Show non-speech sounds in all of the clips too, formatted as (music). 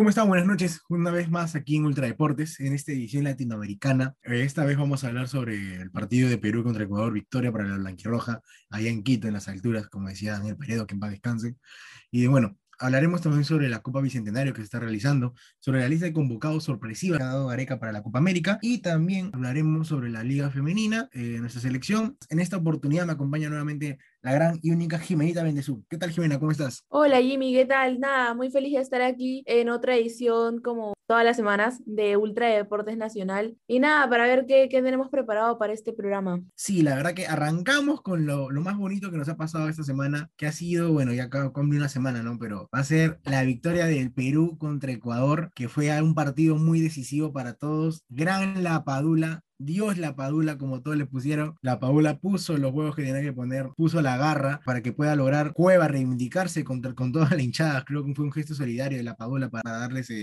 ¿Cómo están? Buenas noches. Una vez más aquí en Ultra Deportes, en esta edición latinoamericana. Eh, esta vez vamos a hablar sobre el partido de Perú contra Ecuador, victoria para la Blanquirroja, allá en Quito, en las alturas, como decía Daniel Peredo, que en paz descanse. Y bueno, hablaremos también sobre la Copa Bicentenario que se está realizando, sobre la lista de convocados sorpresiva que ha dado Gareca para la Copa América y también hablaremos sobre la Liga Femenina, eh, nuestra selección. En esta oportunidad me acompaña nuevamente la gran y única Jimenita Bendezú. ¿Qué tal, Jimena? ¿Cómo estás? Hola, Jimmy, ¿qué tal? Nada, muy feliz de estar aquí en otra edición como todas las semanas de Ultra Deportes Nacional. Y nada, para ver qué, qué tenemos preparado para este programa. Sí, la verdad que arrancamos con lo, lo, más bonito que nos ha pasado esta semana, que ha sido, bueno, ya con una semana, ¿no? Pero va a ser la victoria del Perú contra Ecuador, que fue un partido muy decisivo para todos. Gran La Padula, Dios la Padula, como todos le pusieron. La Padula puso los huevos que tenía que poner, puso la garra para que pueda lograr Cueva reivindicarse contra, con toda la hinchada. Creo que fue un gesto solidario de la Padula para darle esa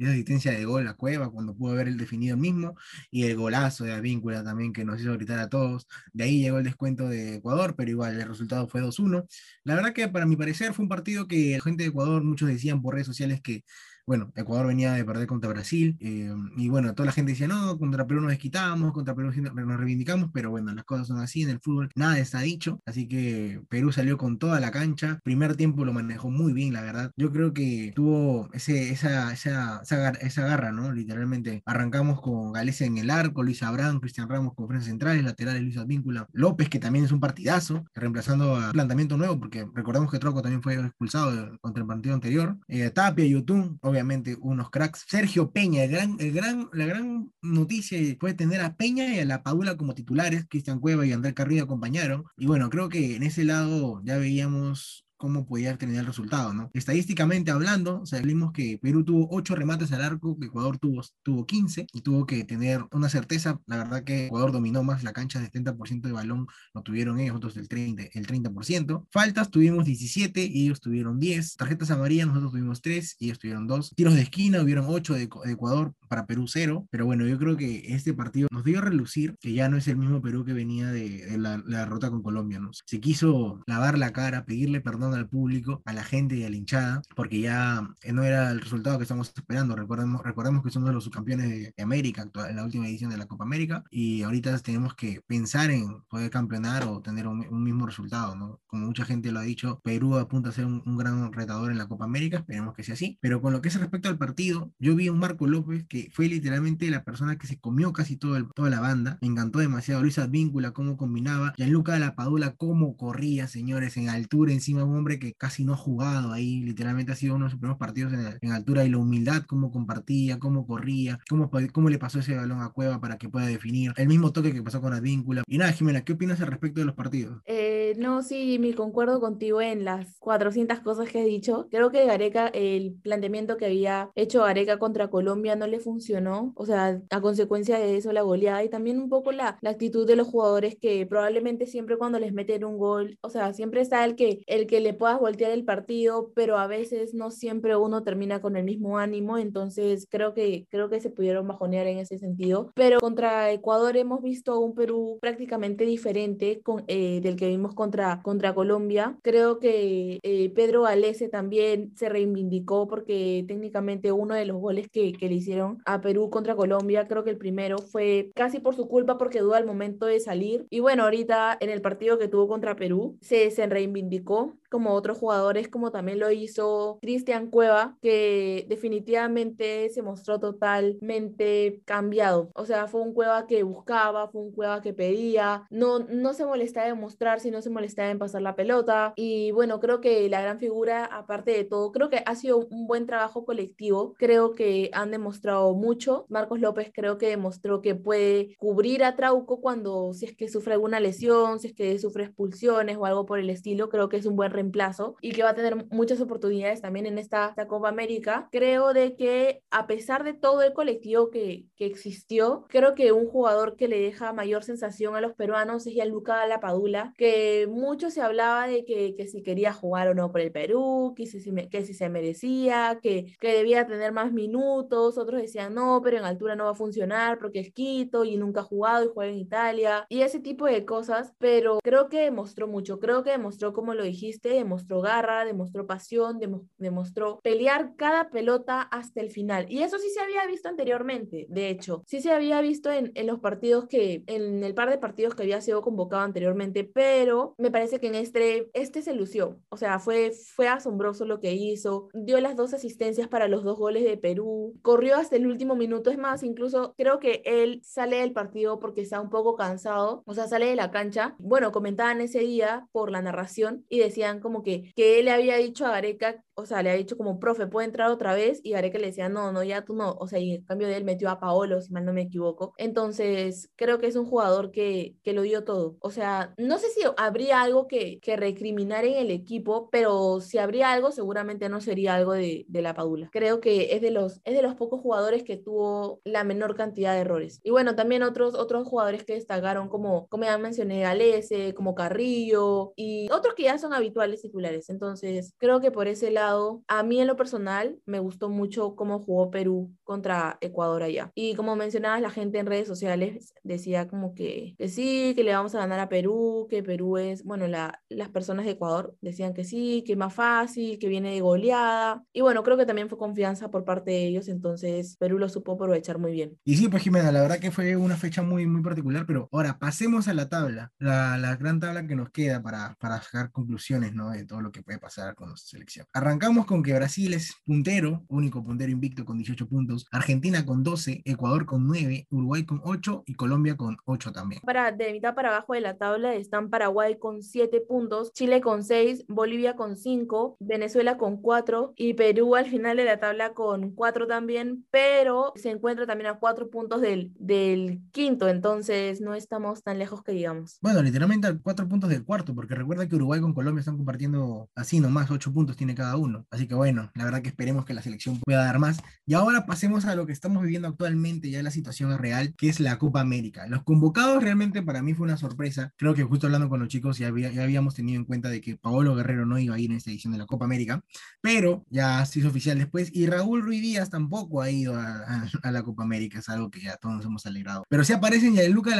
asistencia de gol a Cueva cuando pudo haber el definido mismo. Y el golazo de Avíncula también que nos hizo gritar a todos. De ahí llegó el descuento de Ecuador, pero igual el resultado fue 2-1. La verdad que para mi parecer fue un partido que la gente de Ecuador, muchos decían por redes sociales que bueno, Ecuador venía de perder contra Brasil, eh, y bueno, toda la gente decía, no, contra Perú nos desquitamos, contra Perú nos reivindicamos, pero bueno, las cosas son así en el fútbol, nada está dicho, así que Perú salió con toda la cancha, primer tiempo lo manejó muy bien, la verdad, yo creo que tuvo ese, esa, esa, esa, garra, ¿no? Literalmente, arrancamos con Galicia en el arco, Luis Abraham, Cristian Ramos con frente centrales, laterales Luis Advíncula, López, que también es un partidazo, reemplazando a planteamiento nuevo, porque recordamos que Troco también fue expulsado contra el partido anterior, eh, Tapia Yotun, obviamente, obviamente unos cracks. Sergio Peña, el gran, el gran, la gran noticia fue tener a Peña y a la Padula como titulares. Cristian Cueva y Andrés Carrillo acompañaron. Y bueno, creo que en ese lado ya veíamos cómo podía tener el resultado, ¿no? Estadísticamente hablando, vimos que Perú tuvo 8 remates al arco, que Ecuador tuvo, tuvo 15 y tuvo que tener una certeza, la verdad que Ecuador dominó más la cancha, 70% de balón lo tuvieron ellos, otros el 30%, el 30%. Faltas tuvimos 17 y ellos tuvieron 10. Tarjetas amarillas nosotros tuvimos 3 y ellos tuvieron 2. Tiros de esquina hubieron 8 de, Ecuador para Perú 0, pero bueno, yo creo que este partido nos dio a relucir que ya no es el mismo Perú que venía de, la, la derrota con Colombia, ¿no? Se quiso lavar la cara, pedirle perdón al público, a la gente y a la hinchada, porque ya eh, no era el resultado que estamos esperando. Recordemos, recordemos que somos los subcampeones de, América en la última edición de la Copa América y ahorita tenemos que pensar en poder campeonar o tener un, mismo resultado, ¿no? Como mucha gente lo ha dicho, Perú apunta a ser un, gran retador en la Copa América, esperemos que sea así. Pero con lo que es respecto al partido, yo vi a un Marco López que fue literalmente la persona que se comió casi todo el, toda la banda. Me encantó demasiado Luis Advíncula, cómo combinaba. Gianluca de la Padula, cómo corría, señores, en altura, encima de un hombre que casi no ha jugado ahí, literalmente ha sido uno de sus primeros partidos en, altura y la humildad, cómo compartía, cómo corría, cómo, cómo le pasó ese balón a Cueva para que pueda definir, el mismo toque que pasó con Advíncula. Y nada, Jimena, ¿qué opinas al respecto de los partidos? Eh, no, sí, me concuerdo contigo en las 400 cosas que has dicho. Creo que Gareca, el planteamiento que había hecho Gareca contra Colombia no le funcionó, o sea, a consecuencia de eso la goleada y también un poco la, la actitud de los jugadores que probablemente siempre cuando les meten un gol, o sea, siempre está el que, el que le puedas voltear el partido, pero a veces no siempre uno termina con el mismo ánimo, entonces creo que, creo que se pudieron bajonear en ese sentido. Pero contra Ecuador hemos visto un Perú prácticamente diferente con, eh, del que vimos contra, contra Colombia. Creo que eh, Pedro Galese también se reivindicó porque técnicamente uno de los goles que, que le hicieron a Perú contra Colombia, creo que el primero fue casi por su culpa porque duda al momento de salir. Y bueno, ahorita en el partido que tuvo contra Perú se, se reivindicó como otros jugadores, como también lo hizo Cristian Cueva, que definitivamente se mostró totalmente cambiado. O sea, fue un Cueva que buscaba, fue un Cueva que pedía, no, no se molestaba en mostrar, sino se molestaba en pasar la pelota. Y bueno, creo que la gran figura, aparte de todo, creo que ha sido un buen trabajo colectivo. Creo que han demostrado mucho. Marcos López creo que demostró que puede cubrir a Trauco cuando, si es que sufre alguna lesión, si es que sufre expulsiones o algo por el estilo. Creo que es un buen reemplazo y que va a tener muchas oportunidades también en esta, Copa América. Creo de que a pesar de todo el colectivo que, que, existió, creo que un jugador que le deja mayor sensación a los peruanos es Gianluca Lapadula, que mucho se hablaba de que, que si quería jugar o no por el Perú, que si, que si se merecía, que, que debía tener más minutos, otros decían no, pero en altura no va a funcionar porque es Quito y nunca ha jugado y juega en Italia y ese tipo de cosas, pero creo que demostró mucho, creo que demostró como lo dijiste demostró garra, demostró pasión, demostró pelear cada pelota hasta el final. Y eso sí se había visto anteriormente, de hecho, sí se había visto en, en los partidos que, en el par de partidos que había sido convocado anteriormente, pero me parece que en este, este se lució. O sea, fue, fue asombroso lo que hizo, dio las dos asistencias para los dos goles de Perú, corrió hasta el último minuto, es más, incluso creo que él sale del partido porque está un poco cansado, o sea, sale de la cancha. Bueno, comentaban ese día por la narración y decían como que, que él le había dicho a Gareca o sea, le ha dicho como, profe, ¿puede entrar otra vez? Y Gareca le decía, no, no, ya tú no. O sea, y en cambio de él metió a Paolo, si mal no me equivoco. Entonces, creo que es un jugador que, que lo dio todo. O sea, no sé si habría algo que, que recriminar en el equipo, pero si habría algo, seguramente no sería algo de, de la Padula. Creo que es de, los, es de los pocos jugadores que tuvo la menor cantidad de errores. Y bueno, también otros, otros jugadores que destacaron, como, como ya mencioné, Galese, como Carrillo, y otros que ya son habituales titulares. Entonces, creo que por ese lado a mí en lo personal me gustó mucho cómo jugó Perú contra Ecuador allá. Y como mencionabas, la gente en redes sociales decía como que, que sí, que le vamos a ganar a Perú, que Perú es, bueno, la, las personas de Ecuador decían que sí, que es más fácil, que viene de goleada. Y bueno, creo que también fue confianza por parte de ellos, entonces Perú lo supo aprovechar muy bien. Y sí, pues Jimena, la verdad que fue una fecha muy, muy particular, pero ahora pasemos a la tabla, la, la gran tabla que nos queda para, para sacar conclusiones ¿no? de todo lo que puede pasar con nuestra selección. Arrancamos con que Brasil es puntero, único puntero invicto con 18 puntos, Argentina con 12, Ecuador con 9, Uruguay con 8 y Colombia con 8 también. Para, de mitad para abajo de la tabla están Paraguay con 7 puntos, Chile con 6, Bolivia con 5, Venezuela con 4 y Perú al final de la tabla con 4 también, pero se encuentra también a 4 puntos del, del quinto, entonces no estamos tan lejos que digamos. Bueno, literalmente a 4 puntos del cuarto, porque recuerda que Uruguay con Colombia están compartiendo así nomás, 8 puntos tiene cada uno. Así que bueno, la verdad que esperemos que la selección pueda dar más. Y ahora pasemos a lo que estamos viviendo actualmente, ya la situación real, que es la Copa América. Los convocados realmente para mí fue una sorpresa. Creo que justo hablando con los chicos ya, habíamos tenido en cuenta de que Paolo Guerrero no iba a ir en esta edición de la Copa América, pero ya se hizo oficial después y Raúl Ruiz Díaz tampoco ha ido a, la Copa América, es algo que ya todos nos hemos alegrado. Pero sí aparecen ya Luca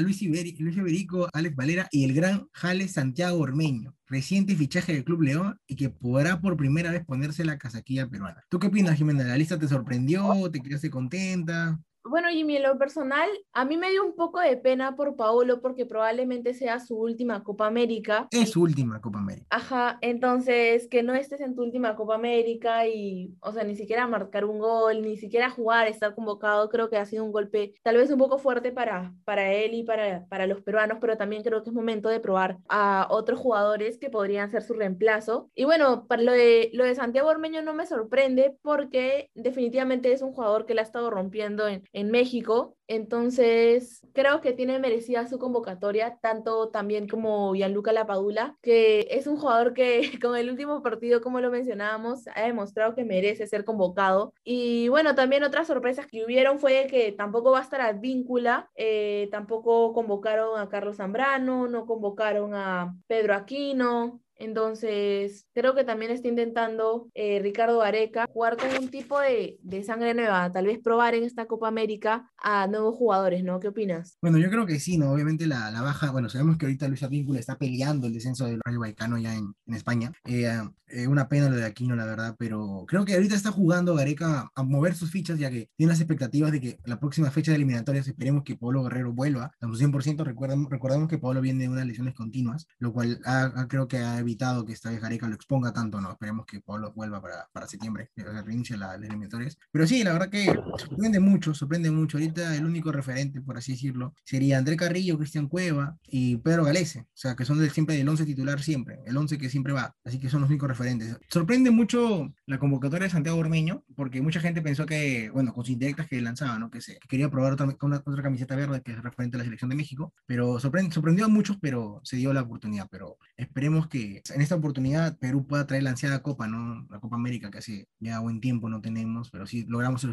Luis, Iberi, Luis Iberico, Alex Valera y el gran Jale Santiago Ormeño reciente fichaje del Club León y que podrá por primera vez ponerse la casaquilla peruana. ¿Tú qué opinas, Jimena? ¿La lista te sorprendió? ¿Te quedaste contenta? Bueno, Jimmy, en lo personal, a mí me dio un poco de pena por Paolo porque probablemente sea su última Copa América. Es su última Copa América. Ajá, entonces que no estés en tu última Copa América y, o sea, ni siquiera marcar un gol, ni siquiera jugar, estar convocado, creo que ha sido un golpe tal vez un poco fuerte para, para él y para, para los peruanos, pero también creo que es momento de probar a otros jugadores que podrían ser su reemplazo. Y bueno, para lo de, lo de Santiago Ormeño no me sorprende porque definitivamente es un jugador que la ha estado rompiendo en en México. Entonces, creo que tiene merecida su convocatoria, tanto también como Gianluca Lapadula, que es un jugador que (laughs) con el último partido, como lo mencionábamos, ha demostrado que merece ser convocado. Y bueno, también otras sorpresas que hubieron fue que tampoco va a estar Advíncula, eh, tampoco convocaron a Carlos Zambrano, no convocaron a Pedro Aquino, entonces, creo que también está intentando eh, Ricardo Areca jugar con un tipo de, de, sangre nueva, tal vez probar en esta Copa América a nuevos jugadores, ¿no? ¿Qué opinas? Bueno, yo creo que sí, ¿no? Obviamente la, la baja, bueno, sabemos que ahorita Luis Advíncula está peleando el descenso del Rayo Vallecano ya en, en España. Eh, eh, una pena lo de Aquino, la verdad, pero creo que ahorita está jugando Gareca a mover sus fichas, ya que tiene las expectativas de que la próxima fecha de eliminatorias esperemos que Pablo Guerrero vuelva a su 100%. Recordemos, recordemos que Pablo viene de unas lesiones continuas, lo cual ha, creo que ha evitado que esta vez Gareca lo exponga tanto, ¿no? Esperemos que Pablo vuelva para, para septiembre, que reinicie las eliminatorias. Pero sí, la verdad que sorprende mucho, sorprende mucho. Ahorita el único referente, por así decirlo, sería André Carrillo, Cristian Cueva y Pedro Galese, o sea, que son del, siempre del 11 titular siempre, el 11 que siempre va, así que son los únicos referentes. Sorprende mucho la convocatoria de Santiago Ormeño, porque mucha gente pensó que, bueno, con sus indirectas que lanzaba, ¿no? Que, se, quería probar otra, una, otra camiseta verde que es referente a la selección de México, pero sorprendió a muchos, pero se dio la oportunidad. Pero esperemos que en esta oportunidad Perú pueda traer la ansiada Copa, ¿no? La Copa América, que hace ya buen tiempo no tenemos, pero sí logramos el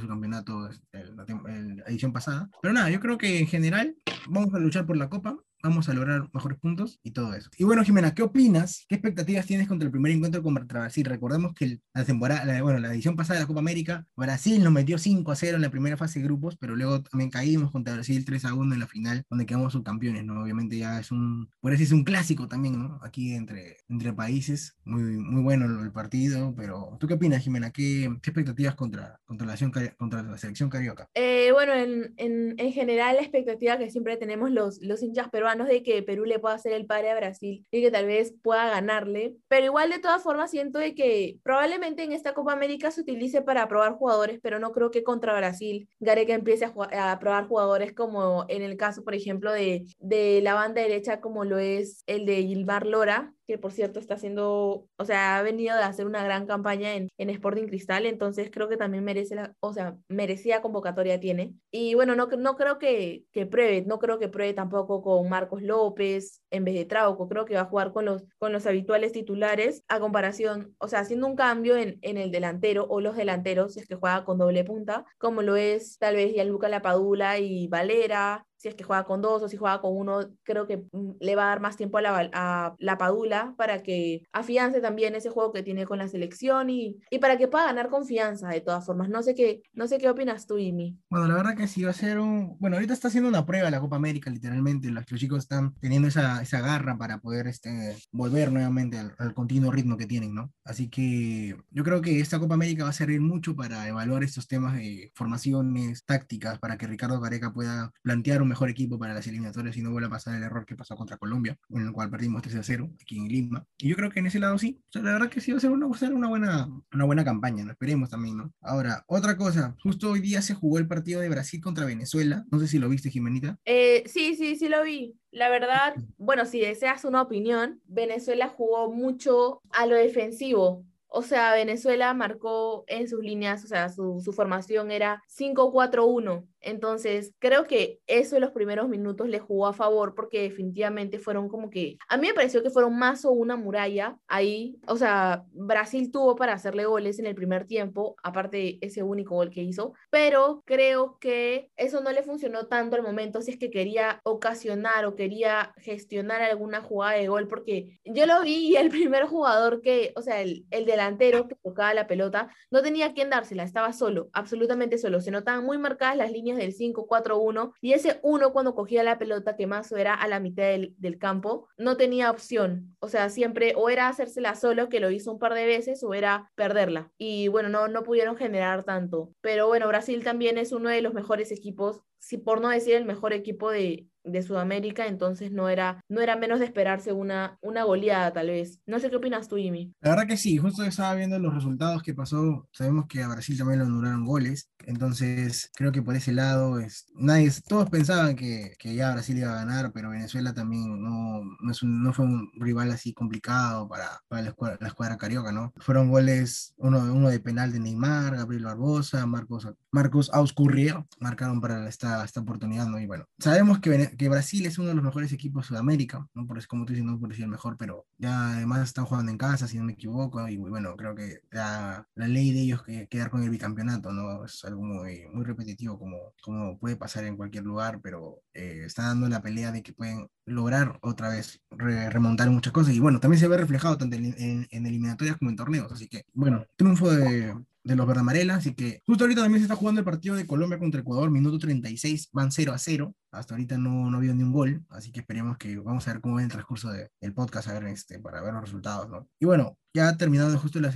este, la, la edición pasada. Pero nada, yo creo que en general vamos a luchar por la Copa vamos a lograr mejores puntos y todo eso. Y bueno, Jimena, ¿qué opinas? ¿Qué expectativas tienes contra el primer encuentro contra Brasil? Recordemos que la temporada, bueno, la edición pasada de la Copa América, Brasil nos metió 5 a 0 en la primera fase de grupos, pero luego también caímos contra Brasil 3 a 1 en la final, donde quedamos subcampeones, ¿no? Obviamente ya es un, por eso es un clásico también, ¿no? Aquí entre, entre países, muy, muy bueno el, partido, pero ¿tú qué opinas, Jimena? ¿Qué, qué expectativas contra, contra, la, contra la selección carioca? Eh, bueno, en, en, en, general la expectativa que siempre tenemos los, los hinchas peruanos de que Perú le pueda hacer el padre a Brasil y que tal vez pueda ganarle, pero igual de todas formas siento de que probablemente en esta Copa América se utilice para probar jugadores, pero no creo que contra Brasil Gareca empiece a, a probar jugadores como en el caso, por ejemplo, de, de la banda derecha como lo es el de Gilmar Lora, que por cierto está haciendo, o sea, ha venido de hacer una gran campaña en, en Sporting Cristal, entonces creo que también merece, la, o sea, merecía convocatoria tiene. Y bueno, no, no creo que, que pruebe, no creo que pruebe tampoco con Marcos López en vez de Trauco, creo que va a jugar con los, con los habituales titulares a comparación, o sea, haciendo un cambio en, en el delantero o los delanteros, si es que juega con doble punta, como lo es tal vez ya Luca Lapadula y Valera, si es que juega con dos o si juega con uno, creo que mm, le va a dar más tiempo a la, a la Padula para que afiance también ese juego que tiene con la selección y, y para que pueda ganar confianza de todas formas. No sé qué, no sé qué opinas tú, Imi. Bueno, la verdad que sí va a ser un... Bueno, ahorita está haciendo una prueba la Copa América, literalmente. Los, los chicos están teniendo esa, esa garra para poder este, volver nuevamente al, al, continuo ritmo que tienen, ¿no? Así que yo creo que esta Copa América va a servir mucho para evaluar estos temas de formaciones, tácticas, para que Ricardo Gareca pueda plantear un mejor equipo para las eliminatorias y no vuelva a pasar el error que pasó contra Colombia, en el cual perdimos 3 a 0 aquí en Lima. Y yo creo que en ese lado sí, o sea, la verdad que sí va a ser una, va a ser una, buena, una buena campaña, ¿no? Esperemos también, ¿no? Ahora, otra cosa, justo hoy día se jugó el partido de Brasil contra Venezuela, no sé si lo viste, Jimenita. Eh, sí, sí, sí lo vi. La verdad, bueno, si deseas una opinión, Venezuela jugó mucho a lo defensivo. O sea, Venezuela marcó en sus líneas, o sea, su, su formación era 5-4-1. Entonces, creo que eso en los primeros minutos le jugó a favor porque definitivamente fueron como que, a mí me pareció que fueron más o una muralla ahí. O sea, Brasil tuvo para hacerle goles en el primer tiempo, aparte de ese único gol que hizo, pero creo que eso no le funcionó tanto al momento si es que quería ocasionar o quería gestionar alguna jugada de gol, porque yo lo vi y el (laughs) primer jugador que, o sea, el, el delantero que tocaba la pelota, no tenía quien dársela, estaba solo, absolutamente solo. Se notaban muy marcadas las líneas del 5-4-1 y ese 1 cuando cogía la pelota que más era a la mitad del, del, campo, no tenía opción. O sea, siempre o era hacérsela solo, que lo hizo un par de veces, o era perderla. Y bueno, no, no pudieron generar tanto. Pero bueno, Brasil también es uno de los mejores equipos, si por no decir el mejor equipo de, de Sudamérica, entonces no era, no era menos de esperarse una, una goleada tal vez. No sé qué opinas tú, Jimmy. La verdad que sí, justo estaba viendo los resultados que pasó, sabemos que a Brasil también lo anularon goles, entonces creo que por ese lado es, nadie, todos pensaban que, que ya Brasil iba a ganar, pero Venezuela también no, no, es un, no fue un rival así complicado para, para la, escuadra, la, escuadra, carioca, ¿no? Fueron goles, uno, uno de penal de Neymar, Gabriel Barbosa, Marcos, Marcos Auscurrier, marcaron para esta, esta oportunidad, ¿no? Y bueno, sabemos que que Brasil es uno de los mejores equipos de Sudamérica, ¿no? Por eso, como tú dices, no por decir el mejor, pero ya además están jugando en casa, si no me equivoco, y bueno, creo que la, ley de ellos que quedar con el bicampeonato, ¿no? Es algo muy, repetitivo, como, como puede pasar en cualquier lugar, pero eh, está dando la pelea de que pueden lograr otra vez re remontar muchas cosas, y bueno, también se ve reflejado tanto en, en, en eliminatorias como en torneos, así que, bueno, triunfo de, de los Verdamarela, así que justo ahorita también se está jugando el partido de Colombia contra Ecuador, minuto 36, van 0 a 0, hasta ahorita no, no ha habido ni un gol, así que esperemos que vamos a ver cómo va el transcurso de, del podcast, a ver, este, para ver los resultados, ¿no? Y bueno, ya terminando justo los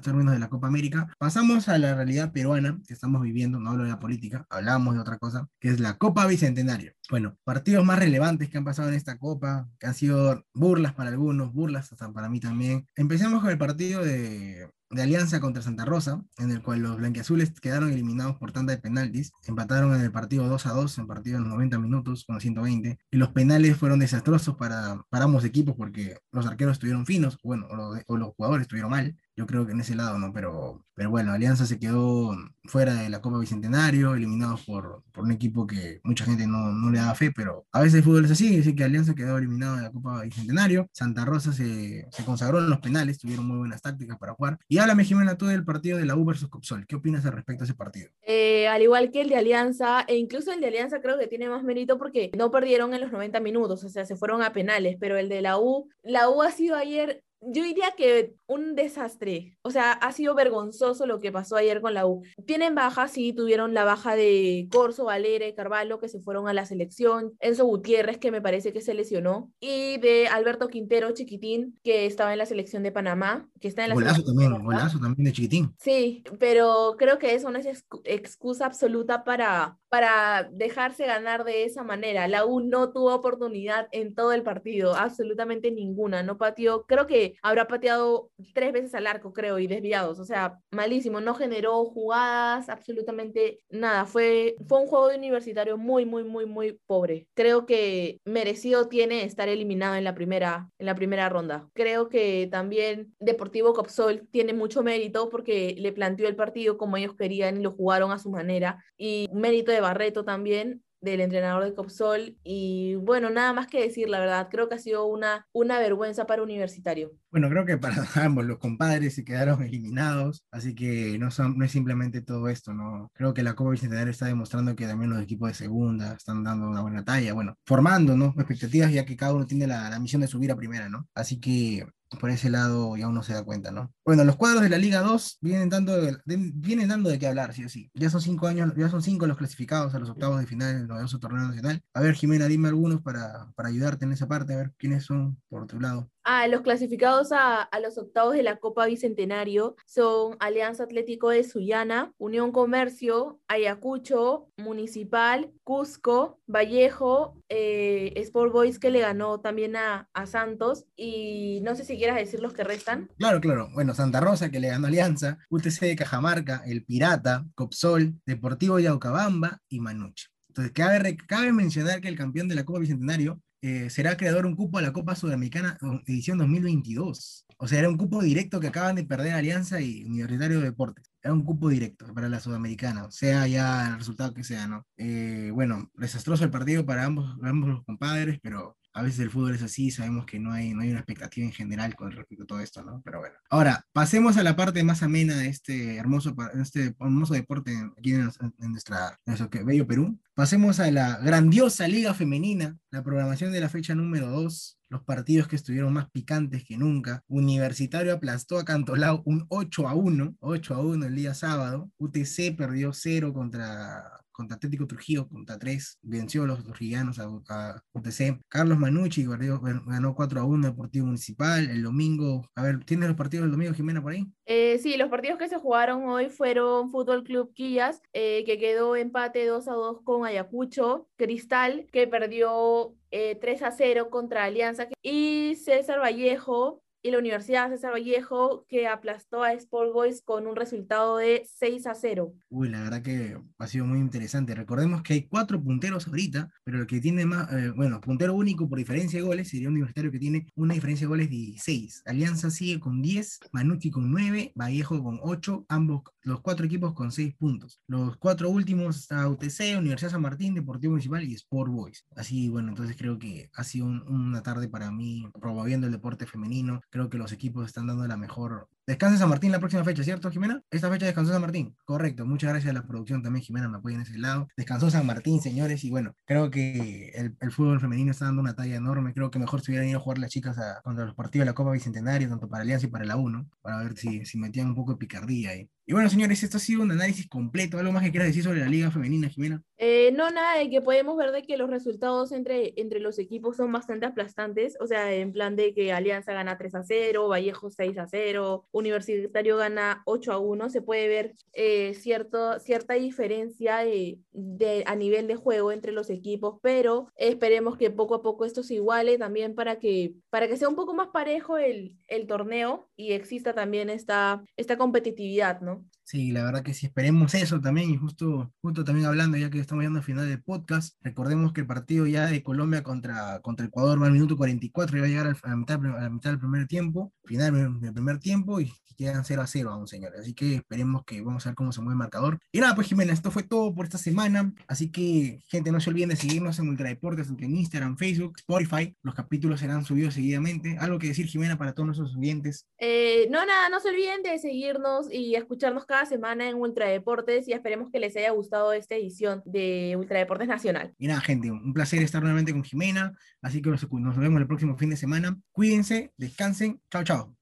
términos de la Copa América, pasamos a la realidad peruana que estamos viviendo, no hablo de la política, hablamos de otra cosa, que es la Copa Bicentenario. Bueno, partidos más relevantes que han pasado en esta Copa, que han sido burlas para algunos, burlas hasta para mí también. Empecemos con el partido de, de Alianza contra Santa Rosa, en el cual los blanquiazules quedaron eliminados por tanda de penaltis, empataron en el partido 2 a 2, en partido en 90 minutos con 120, y los penales fueron desastrosos para, para ambos equipos porque los arqueros estuvieron finos, bueno, o los, o los jugadores estuvieron mal, yo creo que en ese lado, ¿no? Pero, pero bueno, Alianza se quedó fuera de la Copa Bicentenario, eliminados por, por un equipo que mucha gente no, no le daba fe, pero a veces el fútbol es así, así que Alianza quedó eliminado de la Copa Bicentenario, Santa Rosa se, se consagró en los penales, tuvieron muy buenas tácticas para jugar. Y háblame, Jimena, tú del partido de la U versus Copsol, ¿qué opinas al respecto a ese partido? Eh, al igual que el de Alianza, e incluso el de Alianza creo que tiene más mérito porque no perdieron en los 90 minutos, o sea, se fueron a penales, pero el de la U, la U ha sido ayer yo diría que un desastre. O sea, ha sido vergonzoso lo que pasó ayer con la U. Tienen bajas, sí, tuvieron la baja de Corso, Valera y Carvalho, que se fueron a la selección. Enzo Gutiérrez, que me parece que se lesionó. Y de Alberto Quintero, chiquitín, que estaba en la selección de Panamá. Que está en la golazo también, golazo también de chiquitín. Sí, pero creo que eso no es excusa absoluta para, para dejarse ganar de esa manera. La U no tuvo oportunidad en todo el partido, absolutamente ninguna. No pateó, creo que habrá pateado tres veces al arco, creo, y desviados. O sea, malísimo. No generó jugadas, absolutamente nada. Fue, fue un juego de universitario muy, muy, muy, muy pobre. Creo que merecido tiene estar eliminado en la primera, en la primera ronda. Creo que también Deportivo Copsol tiene mucho mérito porque le planteó el partido como ellos querían y lo jugaron a su manera. Y mérito de Barreto también del entrenador de Copsol y bueno, nada más que decir, la verdad, creo que ha sido una, una vergüenza para Universitario. Bueno, creo que para (laughs) ambos los compadres se quedaron eliminados, así que no, son, no es simplemente todo esto, ¿no? Creo que la Copa Bicentenario está demostrando que también los equipos de segunda están dando una buena talla, bueno, formando, ¿no? Expectativas ya que cada uno tiene la, la misión de subir a primera, ¿no? Así que por ese lado ya uno se da cuenta, ¿no? Bueno, los cuadros de la Liga 2 vienen dando de, vienen dando de qué hablar, sí o sí. Ya son cinco años, ya son cinco los clasificados a los octavos de final del novedoso torneo nacional. A ver, Jimena, dime algunos para, para ayudarte en esa parte, a ver quiénes son por tu lado. Ah, los clasificados a, a, los octavos de la Copa Bicentenario son Alianza Atlético de Sullana, Unión Comercio, Ayacucho, Municipal, Cusco, Vallejo, eh, Sport Boys que le ganó también a, a, Santos y no sé si quieras decir los que restan. Claro, claro. Bueno, Santa Rosa que le ganó Alianza, UTC de Cajamarca, El Pirata, Copsol, Deportivo Yaucabamba y Manuche. Entonces, cabe, cabe mencionar que el campeón de la Copa Bicentenario eh, será creador un cupo a la Copa Sudamericana edición 2022. O sea, era un cupo directo que acaban de perder Alianza y Universitario de Deportes. Era un cupo directo para la Sudamericana, sea ya el resultado que sea, ¿no? Eh, bueno, desastroso el partido para ambos, ambos los compadres, pero a veces el fútbol es así, sabemos que no hay, no hay una expectativa en general con respecto a todo esto, ¿no? Pero bueno. Ahora, pasemos a la parte más amena de este hermoso, este hermoso deporte aquí en, en nuestra, en nuestro bello Perú. Pasemos a la grandiosa Liga Femenina, la programación de la fecha número 2, los partidos que estuvieron más picantes que nunca. Universitario aplastó a Cantolao un 8 a 1, 8 a 1 el día sábado. UTC perdió 0 contra contra Atlético Trujillo, contra 3, venció a los trujillanos a, UTC. Carlos Manucci ganó 4 a 1 Deportivo Municipal. El domingo, a ver, ¿tienes los partidos del domingo, Jimena, por ahí? Eh, sí, los partidos que se jugaron hoy fueron Fútbol Club Quillas, eh, que quedó empate 2 a 2 con Ayacucho, Cristal, que perdió eh, 3 a 0 contra Alianza, y César Vallejo, y la Universidad César Vallejo que aplastó a Sport Boys con un resultado de 6 a 0. Uy, la verdad que ha sido muy interesante. Recordemos que hay cuatro punteros ahorita, pero el que tiene más, eh, bueno, puntero único por diferencia de goles sería un universitario que tiene una diferencia de goles de 16. Alianza sigue con 10, Manucci con 9, Vallejo con 8, ambos, los cuatro equipos con 6 puntos. Los cuatro últimos está UTC, Universidad San Martín, Deportivo Municipal y Sport Boys. Así, bueno, entonces creo que ha sido una tarde para mí promoviendo el deporte femenino creo que los equipos están dando la mejor. Descansa San Martín la próxima fecha, ¿cierto, Jimena? Esta fecha descansó San Martín. Correcto. Muchas gracias a la producción también, Jimena, me apoya en ese lado. Descansó San Martín, señores, y bueno, creo que el, fútbol femenino está dando una talla enorme. Creo que mejor se hubieran ido a jugar las chicas a, contra los partidos de la Copa Bicentenario, tanto para Alianza y para la 1, para ver si, si metían un poco de picardía ahí. Y bueno, señores, esto ha sido un análisis completo. ¿Algo más que quieras decir sobre la Liga Femenina, Jimena? Eh, no, nada, de que podemos ver de que los resultados entre, entre los equipos son bastante aplastantes. O sea, en plan de que Alianza gana 3 a 0, Vallejo 6 a 0, Universitario gana 8 a 1. Se puede ver eh, cierto, cierta diferencia de, de, a nivel de juego entre los equipos, pero esperemos que poco a poco esto se iguale también para que, para que sea un poco más parejo el, el torneo y exista también esta, esta competitividad, ¿no? Sí, la verdad que sí, esperemos eso también. Y justo, justo también hablando, ya que estamos llegando al final del podcast, recordemos que el partido ya de Colombia contra, contra Ecuador va al minuto 44 y va a llegar a la mitad, a la mitad del primer tiempo, final del primer tiempo, y quedan 0 a 0 aún, señores. Así que esperemos que vamos a ver cómo se mueve el marcador. Y nada, pues Jimena, esto fue todo por esta semana. Así que, gente, no se olviden de seguirnos en Ultra Deportes, en Instagram, Facebook, Spotify. Los capítulos serán subidos seguidamente. ¿Algo que decir, Jimena, para todos nuestros oyentes? Eh, no, nada, no se olviden de seguirnos y escucharnos cada cada semana en Ultradeportes y esperemos que les haya gustado esta edición de Ultradeportes Nacional. Y nada, gente, un placer estar nuevamente con Jimena, así que nos, nos vemos el próximo fin de semana. Cuídense, descansen, chao, chao.